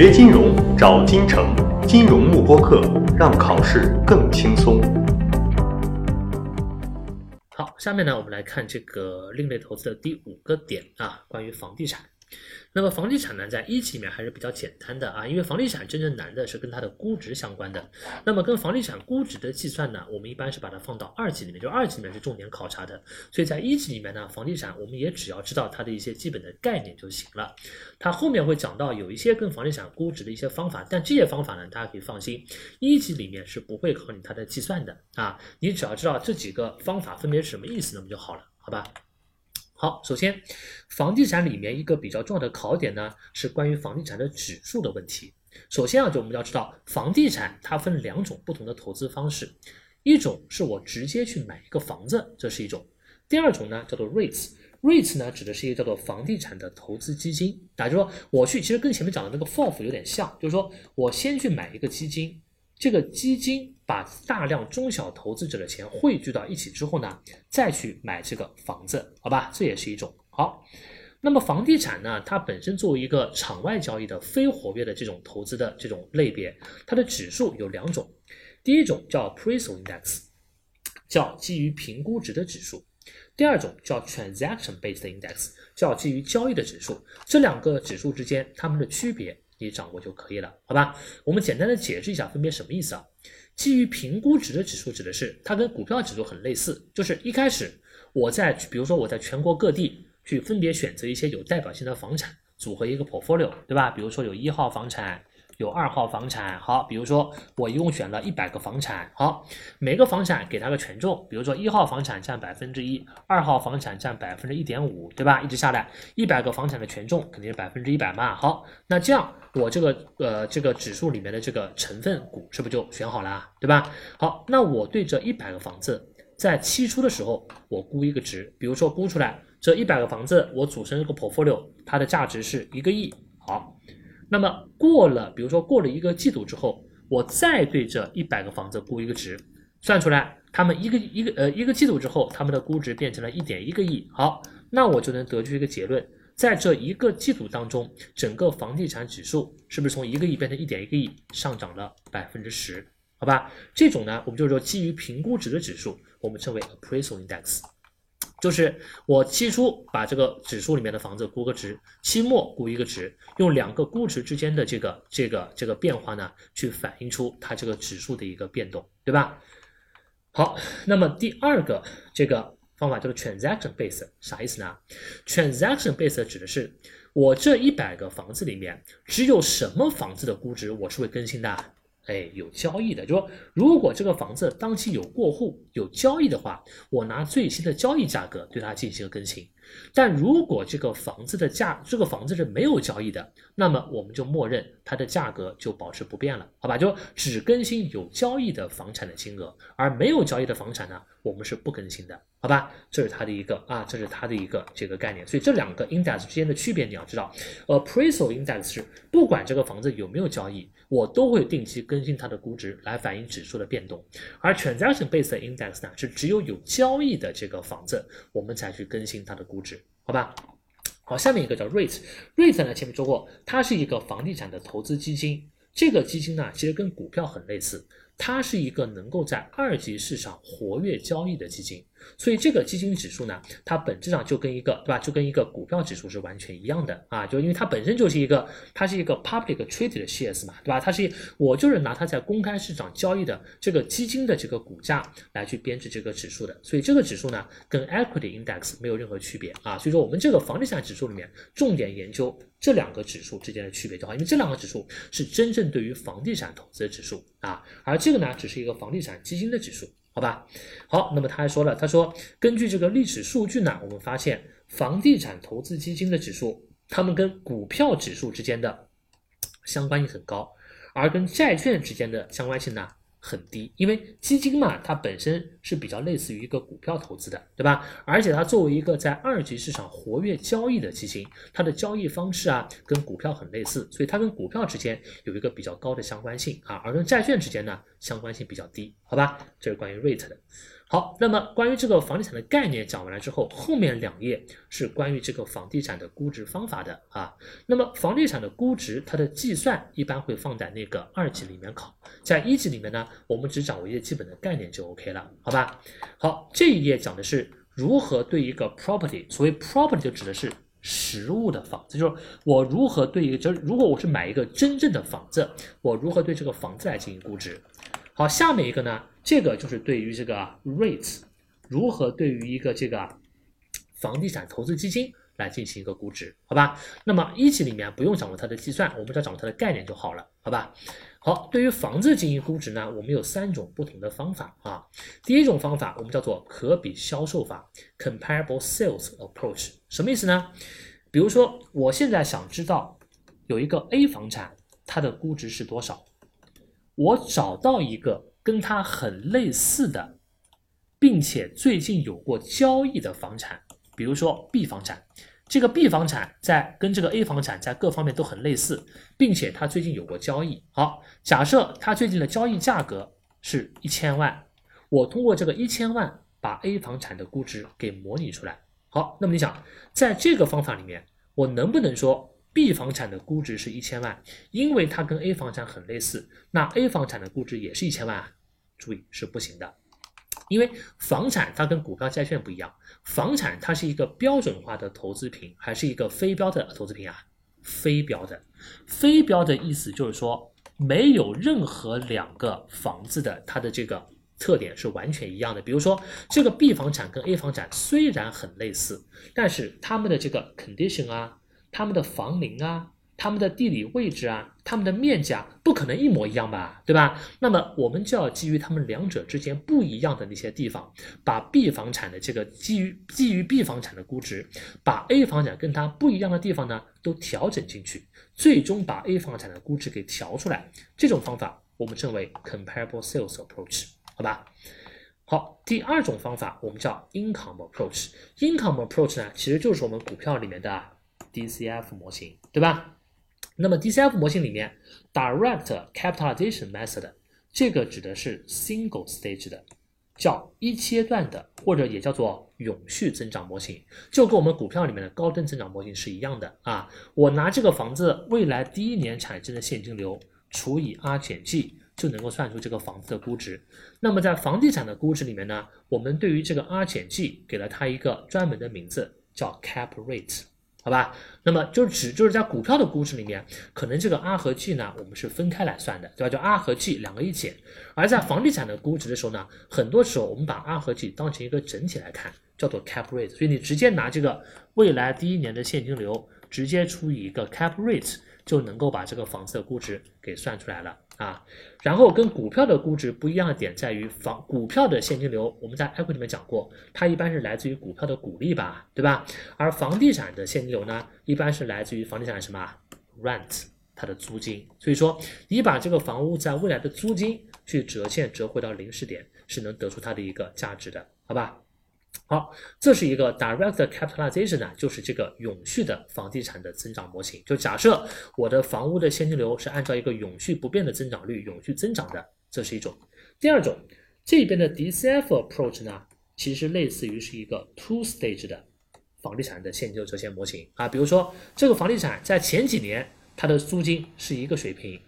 学金融找金城，金融慕播课，让考试更轻松。好，下面呢，我们来看这个另类投资的第五个点啊，关于房地产。那么房地产呢，在一级里面还是比较简单的啊，因为房地产真正难的是跟它的估值相关的。那么跟房地产估值的计算呢，我们一般是把它放到二级里面，就二级里面是重点考察的。所以在一级里面呢，房地产我们也只要知道它的一些基本的概念就行了。它后面会讲到有一些跟房地产估值的一些方法，但这些方法呢，大家可以放心，一级里面是不会考你它的计算的啊。你只要知道这几个方法分别是什么意思，那么就好了，好吧？好，首先，房地产里面一个比较重要的考点呢，是关于房地产的指数的问题。首先啊，就我们要知道，房地产它分两种不同的投资方式，一种是我直接去买一个房子，这是一种；第二种呢，叫做 REITs，REITs 呢指的是一个叫做房地产的投资基金。啊，就说我去，其实跟前面讲的那个 FOF 有点像，就是说我先去买一个基金。这个基金把大量中小投资者的钱汇聚到一起之后呢，再去买这个房子，好吧？这也是一种好。那么房地产呢，它本身作为一个场外交易的非活跃的这种投资的这种类别，它的指数有两种，第一种叫 Appraisal Index，叫基于评估值的指数；第二种叫 Transaction Based Index，叫基于交易的指数。这两个指数之间它们的区别。你掌握就可以了，好吧？我们简单的解释一下，分别什么意思啊？基于评估值的指数指的是它跟股票指数很类似，就是一开始我在比如说我在全国各地去分别选择一些有代表性的房产，组合一个 portfolio，对吧？比如说有一号房产。有二号房产，好，比如说我一共选了一百个房产，好，每个房产给它个权重，比如说一号房产占百分之一，二号房产占百分之一点五，对吧？一直下来，一百个房产的权重肯定是百分之一百嘛，好，那这样我这个呃这个指数里面的这个成分股是不是就选好了，对吧？好，那我对这一百个房子在期初的时候我估一个值，比如说估出来这一百个房子我组成一个 portfolio，它的价值是一个亿，那么过了，比如说过了一个季度之后，我再对这一百个房子估一个值，算出来，他们一个一个呃一个季度之后，他们的估值变成了一点一个亿。好，那我就能得出一个结论，在这一个季度当中，整个房地产指数是不是从一个亿变成一点一个亿，上涨了百分之十？好吧，这种呢，我们就是说基于评估值的指数，我们称为 appraisal index。就是我期初把这个指数里面的房子估个值，期末估一个值，用两个估值之间的这个这个这个变化呢，去反映出它这个指数的一个变动，对吧？好，那么第二个这个方法叫做 transaction base，啥意思呢？transaction base 指的是我这一百个房子里面，只有什么房子的估值我是会更新的。哎，有交易的，就说如果这个房子当期有过户、有交易的话，我拿最新的交易价格对它进行更新。但如果这个房子的价，这个房子是没有交易的，那么我们就默认它的价格就保持不变了，好吧？就只更新有交易的房产的金额，而没有交易的房产呢，我们是不更新的，好吧？这是它的一个啊，这是它的一个这个概念。所以这两个 index 之间的区别你要知道，appraisal index 是不管这个房子有没有交易。我都会定期更新它的估值来反映指数的变动，而 transaction based index 呢是只有有交易的这个房子，我们才去更新它的估值，好吧？好，下面一个叫 REIT，REIT 呢前面说过，它是一个房地产的投资基金，这个基金呢其实跟股票很类似。它是一个能够在二级市场活跃交易的基金，所以这个基金指数呢，它本质上就跟一个对吧，就跟一个股票指数是完全一样的啊，就因为它本身就是一个，它是一个 public traded shares 嘛，对吧？它是我就是拿它在公开市场交易的这个基金的这个股价来去编制这个指数的，所以这个指数呢，跟 equity index 没有任何区别啊，所以说我们这个房地产指数里面重点研究这两个指数之间的区别就好，因为这两个指数是真正对于房地产投资的指数啊，而这个呢，只是一个房地产基金的指数，好吧？好，那么他还说了，他说根据这个历史数据呢，我们发现房地产投资基金的指数，它们跟股票指数之间的相关性很高，而跟债券之间的相关性呢？很低，因为基金嘛，它本身是比较类似于一个股票投资的，对吧？而且它作为一个在二级市场活跃交易的基金，它的交易方式啊，跟股票很类似，所以它跟股票之间有一个比较高的相关性啊，而跟债券之间呢，相关性比较低，好吧？这是关于 rate 的。好，那么关于这个房地产的概念讲完了之后，后面两页是关于这个房地产的估值方法的啊。那么房地产的估值，它的计算一般会放在那个二级里面考，在一级里面呢，我们只掌握一些基本的概念就 OK 了，好吧？好，这一页讲的是如何对一个 property，所谓 property 就指的是实物的房子，就是我如何对一个，就如果我是买一个真正的房子，我如何对这个房子来进行估值。好，下面一个呢？这个就是对于这个 REITs 如何对于一个这个房地产投资基金来进行一个估值，好吧？那么一级里面不用掌握它的计算，我们只要掌握它的概念就好了，好吧？好，对于房子进行估值呢，我们有三种不同的方法啊。第一种方法我们叫做可比销售法 （Comparable Sales Approach），什么意思呢？比如说，我现在想知道有一个 A 房产，它的估值是多少，我找到一个。跟它很类似的，并且最近有过交易的房产，比如说 B 房产，这个 B 房产在跟这个 A 房产在各方面都很类似，并且它最近有过交易。好，假设它最近的交易价格是一千万，我通过这个一千万把 A 房产的估值给模拟出来。好，那么你想，在这个方法里面，我能不能说？B 房产的估值是一千万，因为它跟 A 房产很类似，那 A 房产的估值也是一千万？注意是不行的，因为房产它跟股票、债券不一样，房产它是一个标准化的投资品，还是一个非标的投资品啊？非标的，非标的意思就是说，没有任何两个房子的它的这个特点是完全一样的。比如说，这个 B 房产跟 A 房产虽然很类似，但是它们的这个 condition 啊。他们的房龄啊，他们的地理位置啊，他们的面积啊，不可能一模一样吧，对吧？那么我们就要基于他们两者之间不一样的那些地方，把 B 房产的这个基于基于 B 房产的估值，把 A 房产跟它不一样的地方呢都调整进去，最终把 A 房产的估值给调出来。这种方法我们称为 comparable sales approach，好吧？好，第二种方法我们叫 income approach。income approach 呢，其实就是我们股票里面的。DCF 模型，对吧？那么 DCF 模型里面，Direct Capitalization Method 这个指的是 Single Stage 的，叫一阶段的，或者也叫做永续增长模型，就跟我们股票里面的高增增长模型是一样的啊。我拿这个房子未来第一年产生的现金流除以 R 减 G，就能够算出这个房子的估值。那么在房地产的估值里面呢，我们对于这个 R 减 G 给了它一个专门的名字，叫 Cap Rate。好吧，那么就指就是在股票的估值里面，可能这个 R 和 G 呢，我们是分开来算的，对吧？就 R 和 G 两个一减。而在房地产的估值的时候呢，很多时候我们把 R 和 G 当成一个整体来看，叫做 Cap Rate。所以你直接拿这个未来第一年的现金流，直接除以一个 Cap Rate，就能够把这个房子的估值给算出来了。啊，然后跟股票的估值不一样的点在于，房股票的现金流，我们在 A 股里面讲过，它一般是来自于股票的股利吧，对吧？而房地产的现金流呢，一般是来自于房地产什么 rent 它的租金。所以说，你把这个房屋在未来的租金去折现折回到零时点，是能得出它的一个价值的，好吧？好，这是一个 direct capitalization 呢，就是这个永续的房地产的增长模型。就假设我的房屋的现金流是按照一个永续不变的增长率永续增长的，这是一种。第二种，这边的 DCF approach 呢，其实类似于是一个 two stage 的房地产的现金流折现模型啊。比如说，这个房地产在前几年它的租金是一个水平，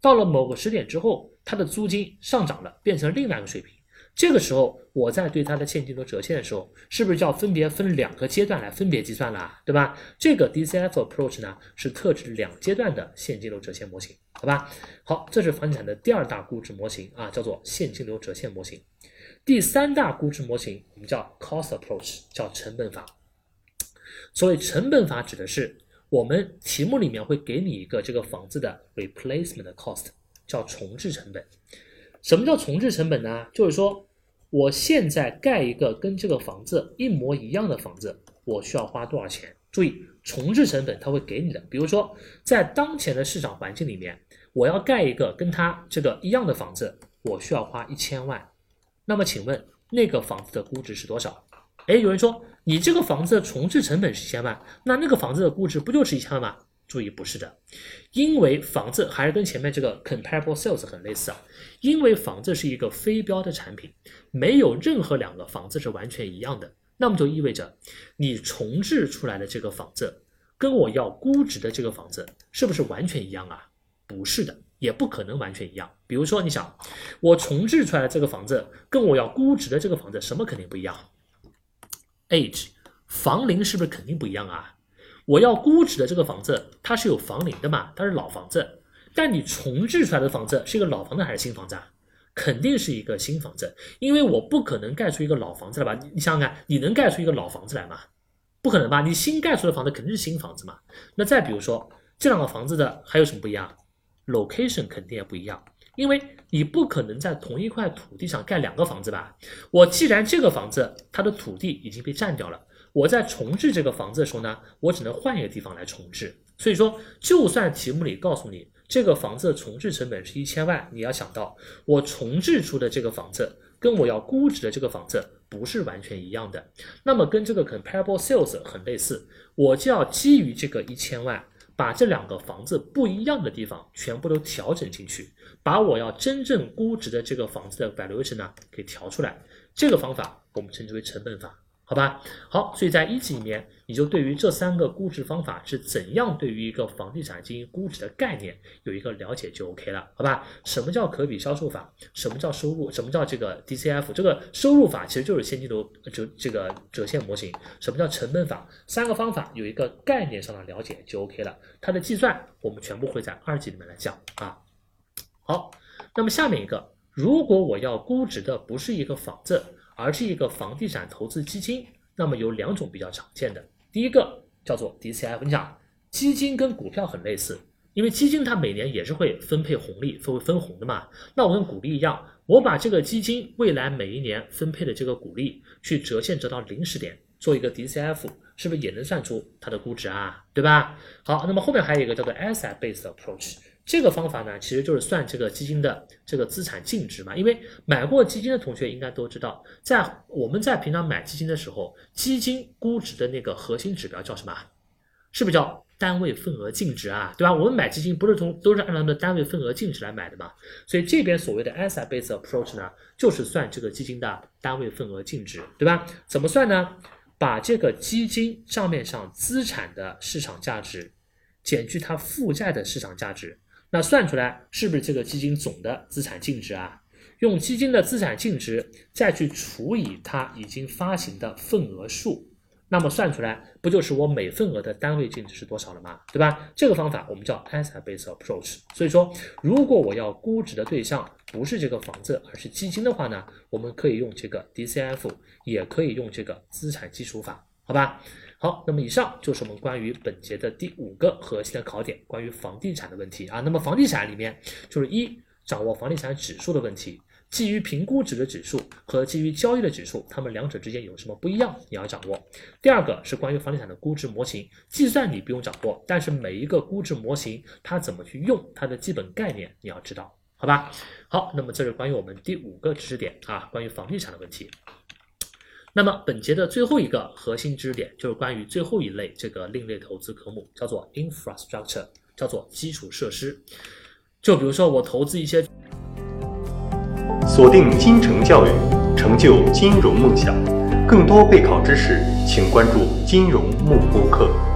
到了某个时点之后，它的租金上涨了，变成另外一个水平。这个时候，我在对它的现金流折现的时候，是不是就要分别分两个阶段来分别计算了，对吧？这个 DCF approach 呢，是特指两阶段的现金流折现模型，好吧？好，这是房地产的第二大估值模型啊，叫做现金流折现模型。第三大估值模型我们叫 cost approach，叫成本法。所谓成本法，指的是我们题目里面会给你一个这个房子的 replacement cost，叫重置成本。什么叫重置成本呢？就是说。我现在盖一个跟这个房子一模一样的房子，我需要花多少钱？注意重置成本，它会给你的。比如说，在当前的市场环境里面，我要盖一个跟它这个一样的房子，我需要花一千万。那么，请问那个房子的估值是多少？哎，有人说你这个房子的重置成本是一千万，那那个房子的估值不就是一千万吗？注意不是的，因为房子还是跟前面这个 comparable sales 很类似啊，因为房子是一个非标的产品，没有任何两个房子是完全一样的，那么就意味着你重置出来的这个房子跟我要估值的这个房子是不是完全一样啊？不是的，也不可能完全一样。比如说，你想我重置出来的这个房子跟我要估值的这个房子什么肯定不一样？age 房龄是不是肯定不一样啊？我要估值的这个房子，它是有房龄的嘛？它是老房子，但你重置出来的房子是一个老房子还是新房子啊？肯定是一个新房子，因为我不可能盖出一个老房子来吧？你想想看，你能盖出一个老房子来吗？不可能吧？你新盖出的房子肯定是新房子嘛？那再比如说这两个房子的还有什么不一样？location 肯定也不一样，因为你不可能在同一块土地上盖两个房子吧？我既然这个房子它的土地已经被占掉了。我在重置这个房子的时候呢，我只能换一个地方来重置。所以说，就算题目里告诉你这个房子的重置成本是一千万，你要想到我重置出的这个房子跟我要估值的这个房子不是完全一样的。那么跟这个 comparable sales 很类似，我就要基于这个一千万，把这两个房子不一样的地方全部都调整进去，把我要真正估值的这个房子的 valuation 呢给调出来。这个方法我们称之为成本法。好吧，好，所以在一级里面，你就对于这三个估值方法是怎样对于一个房地产进行估值的概念有一个了解就 OK 了，好吧？什么叫可比销售法？什么叫收入？什么叫这个 DCF？这个收入法其实就是现金流折这个折现模型。什么叫成本法？三个方法有一个概念上的了解就 OK 了。它的计算我们全部会在二级里面来讲啊。好，那么下面一个，如果我要估值的不是一个房子。而是一个房地产投资基金，那么有两种比较常见的，第一个叫做 DCF。你想，基金跟股票很类似，因为基金它每年也是会分配红利、分为分红的嘛。那我跟股利一样，我把这个基金未来每一年分配的这个股利去折现折到零时点，做一个 DCF，是不是也能算出它的估值啊？对吧？好，那么后面还有一个叫做 Asset Based Approach。这个方法呢，其实就是算这个基金的这个资产净值嘛。因为买过基金的同学应该都知道，在我们在平常买基金的时候，基金估值的那个核心指标叫什么？是不是叫单位份额净值啊？对吧？我们买基金不是从都是按照那单位份额净值来买的嘛？所以这边所谓的 asset based approach 呢，就是算这个基金的单位份额净值，对吧？怎么算呢？把这个基金账面上资产的市场价值减去它负债的市场价值。那算出来是不是这个基金总的资产净值啊？用基金的资产净值再去除以它已经发行的份额数，那么算出来不就是我每份额的单位净值是多少了吗？对吧？这个方法我们叫 asset based approach。所以说，如果我要估值的对象不是这个房子，而是基金的话呢，我们可以用这个 DCF，也可以用这个资产基础法，好吧？好，那么以上就是我们关于本节的第五个核心的考点，关于房地产的问题啊。那么房地产里面就是一掌握房地产指数的问题，基于评估值的指数和基于交易的指数，它们两者之间有什么不一样，你要掌握。第二个是关于房地产的估值模型，计算你不用掌握，但是每一个估值模型它怎么去用，它的基本概念你要知道，好吧？好，那么这是关于我们第五个知识点啊，关于房地产的问题。那么本节的最后一个核心知识点就是关于最后一类这个另类投资科目，叫做 infrastructure，叫做基础设施。就比如说我投资一些，锁定金城教育，成就金融梦想。更多备考知识，请关注金融幕布课。